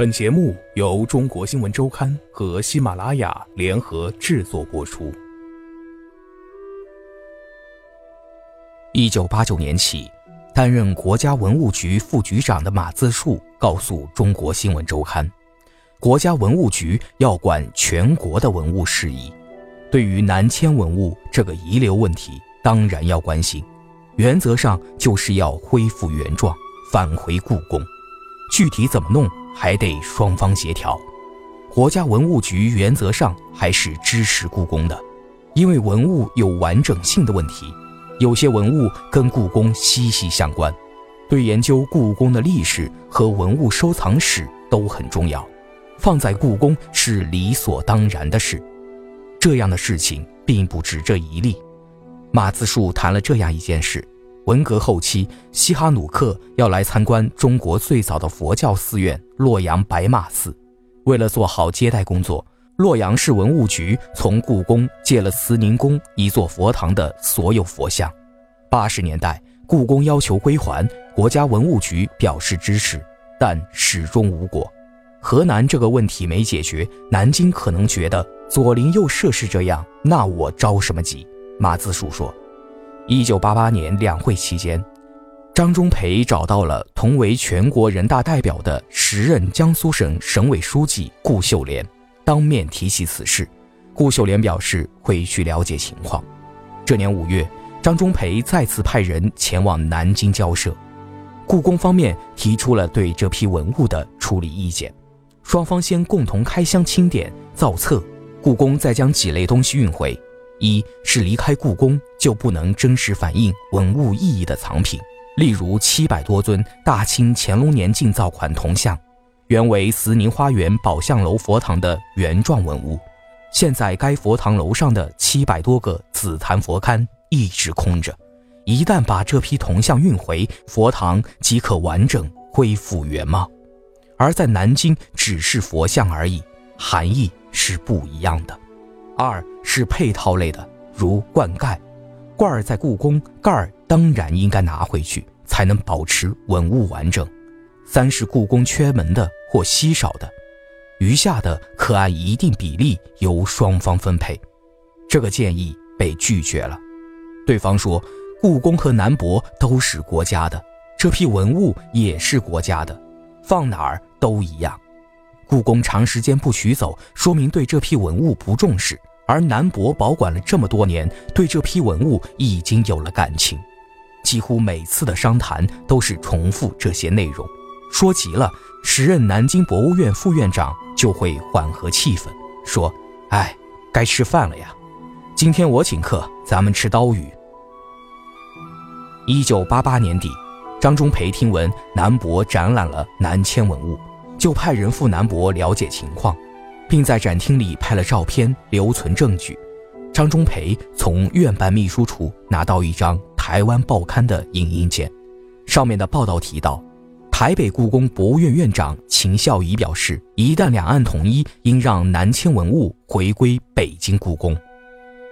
本节目由中国新闻周刊和喜马拉雅联合制作播出。一九八九年起，担任国家文物局副局长的马自树告诉中国新闻周刊，国家文物局要管全国的文物事宜，对于南迁文物这个遗留问题，当然要关心，原则上就是要恢复原状，返回故宫，具体怎么弄？还得双方协调，国家文物局原则上还是支持故宫的，因为文物有完整性的问题，有些文物跟故宫息息相关，对研究故宫的历史和文物收藏史都很重要，放在故宫是理所当然的事。这样的事情并不止这一例。马自树谈了这样一件事。文革后期，西哈努克要来参观中国最早的佛教寺院洛阳白马寺。为了做好接待工作，洛阳市文物局从故宫借了慈宁宫一座佛堂的所有佛像。八十年代，故宫要求归还，国家文物局表示支持，但始终无果。河南这个问题没解决，南京可能觉得左邻右舍是这样，那我着什么急？马自树说。一九八八年两会期间，张忠培找到了同为全国人大代表的时任江苏省省委书记顾秀莲，当面提起此事。顾秀莲表示会去了解情况。这年五月，张忠培再次派人前往南京交涉，故宫方面提出了对这批文物的处理意见。双方先共同开箱清点造册，故宫再将几类东西运回。一是离开故宫就不能真实反映文物意义的藏品，例如七百多尊大清乾隆年进造款铜像，原为慈宁花园宝相楼佛堂的原状文物，现在该佛堂楼上的七百多个紫檀佛龛一直空着，一旦把这批铜像运回佛堂，即可完整恢复原貌。而在南京只是佛像而已，含义是不一样的。二是配套类的，如罐盖，罐儿在故宫，盖儿当然应该拿回去，才能保持文物完整。三是故宫缺门的或稀少的，余下的可按一定比例由双方分配。这个建议被拒绝了。对方说，故宫和南博都是国家的，这批文物也是国家的，放哪儿都一样。故宫长时间不取走，说明对这批文物不重视。而南博保管了这么多年，对这批文物已经有了感情，几乎每次的商谈都是重复这些内容。说急了，时任南京博物院副院长就会缓和气氛，说：“哎，该吃饭了呀，今天我请客，咱们吃刀鱼。”一九八八年底，张忠培听闻南博展览了南迁文物，就派人赴南博了解情况。并在展厅里拍了照片，留存证据。张忠培从院办秘书处拿到一张台湾报刊的影印件，上面的报道提到，台北故宫博物院院长秦孝仪表示，一旦两岸统一，应让南迁文物回归北京故宫。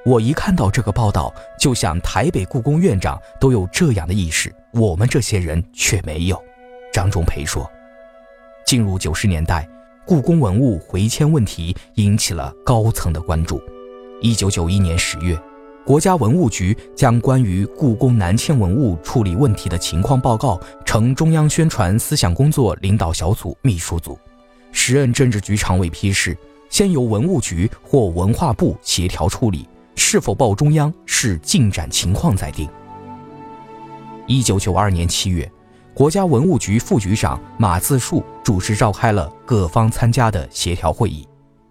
我一看到这个报道，就想台北故宫院长都有这样的意识，我们这些人却没有。张忠培说，进入九十年代。故宫文物回迁问题引起了高层的关注。一九九一年十月，国家文物局将关于故宫南迁文物处理问题的情况报告呈中央宣传思想工作领导小组秘书组，时任政治局常委批示，先由文物局或文化部协调处理，是否报中央视进展情况再定。一九九二年七月。国家文物局副局长马自树主持召开了各方参加的协调会议，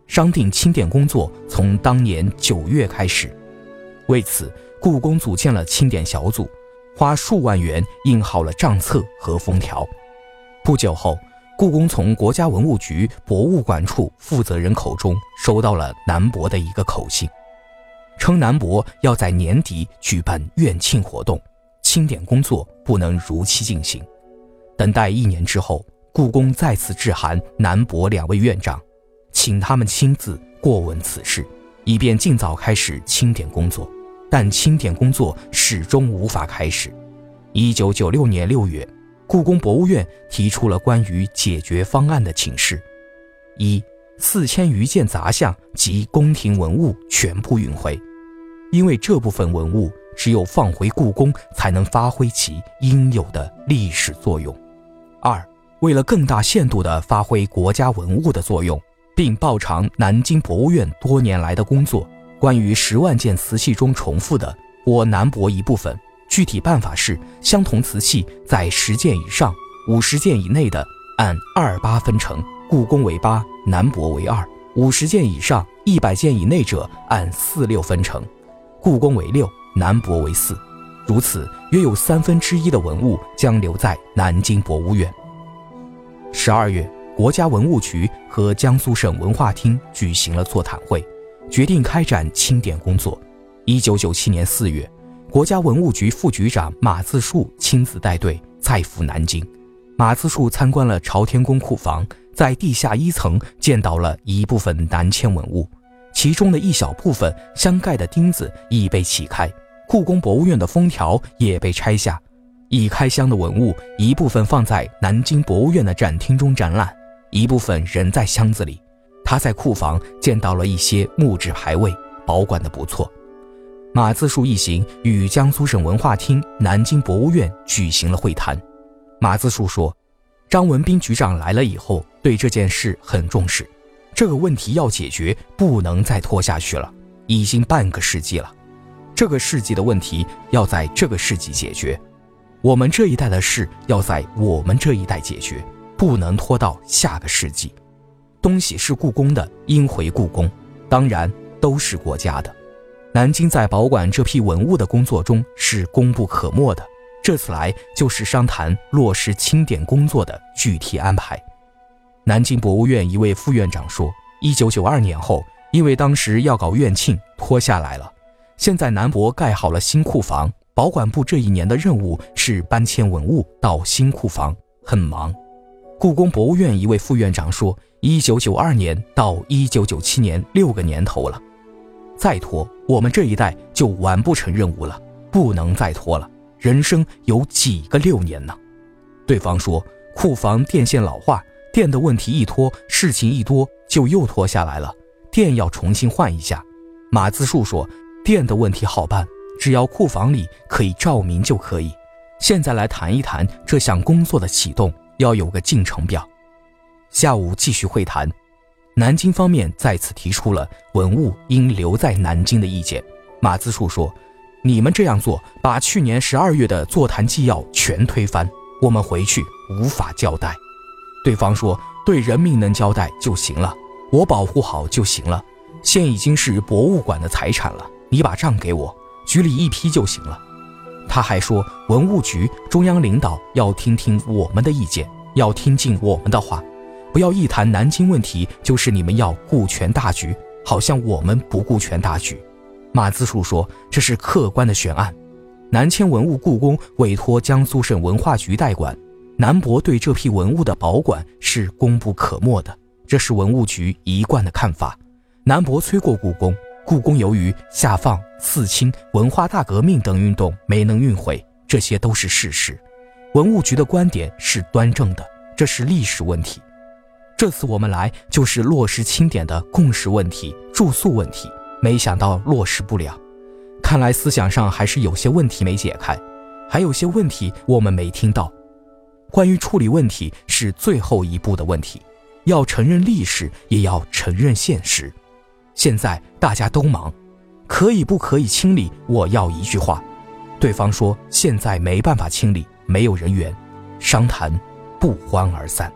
商定清点工作从当年九月开始。为此，故宫组建了清点小组，花数万元印好了账册和封条。不久后，故宫从国家文物局博物馆处负责人口中收到了南博的一个口信，称南博要在年底举办院庆活动，清点工作不能如期进行。等待一年之后，故宫再次致函南博两位院长，请他们亲自过问此事，以便尽早开始清点工作。但清点工作始终无法开始。一九九六年六月，故宫博物院提出了关于解决方案的请示，一四千余件杂项及宫廷文物全部运回，因为这部分文物只有放回故宫，才能发挥其应有的历史作用。二，为了更大限度地发挥国家文物的作用，并报偿南京博物院多年来的工作，关于十万件瓷器中重复的，我南博一部分。具体办法是：相同瓷器在十件以上、五十件以内的，按二八分成，故宫为八，南博为二；五十件以上、一百件以内者，按四六分成，故宫为六，南博为四。如此，约有三分之一的文物将留在南京博物院。十二月，国家文物局和江苏省文化厅举行了座谈会，决定开展清点工作。一九九七年四月。国家文物局副局长马自树亲自带队再赴南京。马自树参观了朝天宫库房，在地下一层见到了一部分南迁文物，其中的一小部分镶盖的钉子已被起开，故宫博物院的封条也被拆下。已开箱的文物一部分放在南京博物院的展厅中展览，一部分仍在箱子里。他在库房见到了一些木质牌位，保管的不错。马自树一行与江苏省文化厅、南京博物院举行了会谈。马自树说：“张文斌局长来了以后，对这件事很重视，这个问题要解决，不能再拖下去了。已经半个世纪了，这个世纪的问题要在这个世纪解决，我们这一代的事要在我们这一代解决，不能拖到下个世纪。东西是故宫的，应回故宫，当然都是国家的。”南京在保管这批文物的工作中是功不可没的。这次来就是商谈落实清点工作的具体安排。南京博物院一位副院长说：“一九九二年后，因为当时要搞院庆，拖下来了。现在南博盖好了新库房，保管部这一年的任务是搬迁文物到新库房，很忙。”故宫博物院一位副院长说：“一九九二年到一九九七年六个年头了。”再拖，我们这一代就完不成任务了，不能再拖了。人生有几个六年呢？对方说，库房电线老化，电的问题一拖，事情一多，就又拖下来了。电要重新换一下。马自树说，电的问题好办，只要库房里可以照明就可以。现在来谈一谈这项工作的启动，要有个进程表。下午继续会谈。南京方面再次提出了文物应留在南京的意见。马自树说：“你们这样做，把去年十二月的座谈纪要全推翻，我们回去无法交代。”对方说：“对人民能交代就行了，我保护好就行了。现已经是博物馆的财产了，你把账给我，局里一批就行了。”他还说：“文物局中央领导要听听我们的意见，要听进我们的话。”不要一谈南京问题，就是你们要顾全大局，好像我们不顾全大局。马自树说：“这是客观的悬案，南迁文物故宫委托江苏省文化局代管，南博对这批文物的保管是功不可没的，这是文物局一贯的看法。南博催过故宫，故宫由于下放、四清、文化大革命等运动没能运回，这些都是事实。文物局的观点是端正的，这是历史问题。”这次我们来就是落实清点的共识问题、住宿问题，没想到落实不了。看来思想上还是有些问题没解开，还有些问题我们没听到。关于处理问题是最后一步的问题，要承认历史，也要承认现实。现在大家都忙，可以不可以清理？我要一句话。对方说现在没办法清理，没有人员。商谈不欢而散。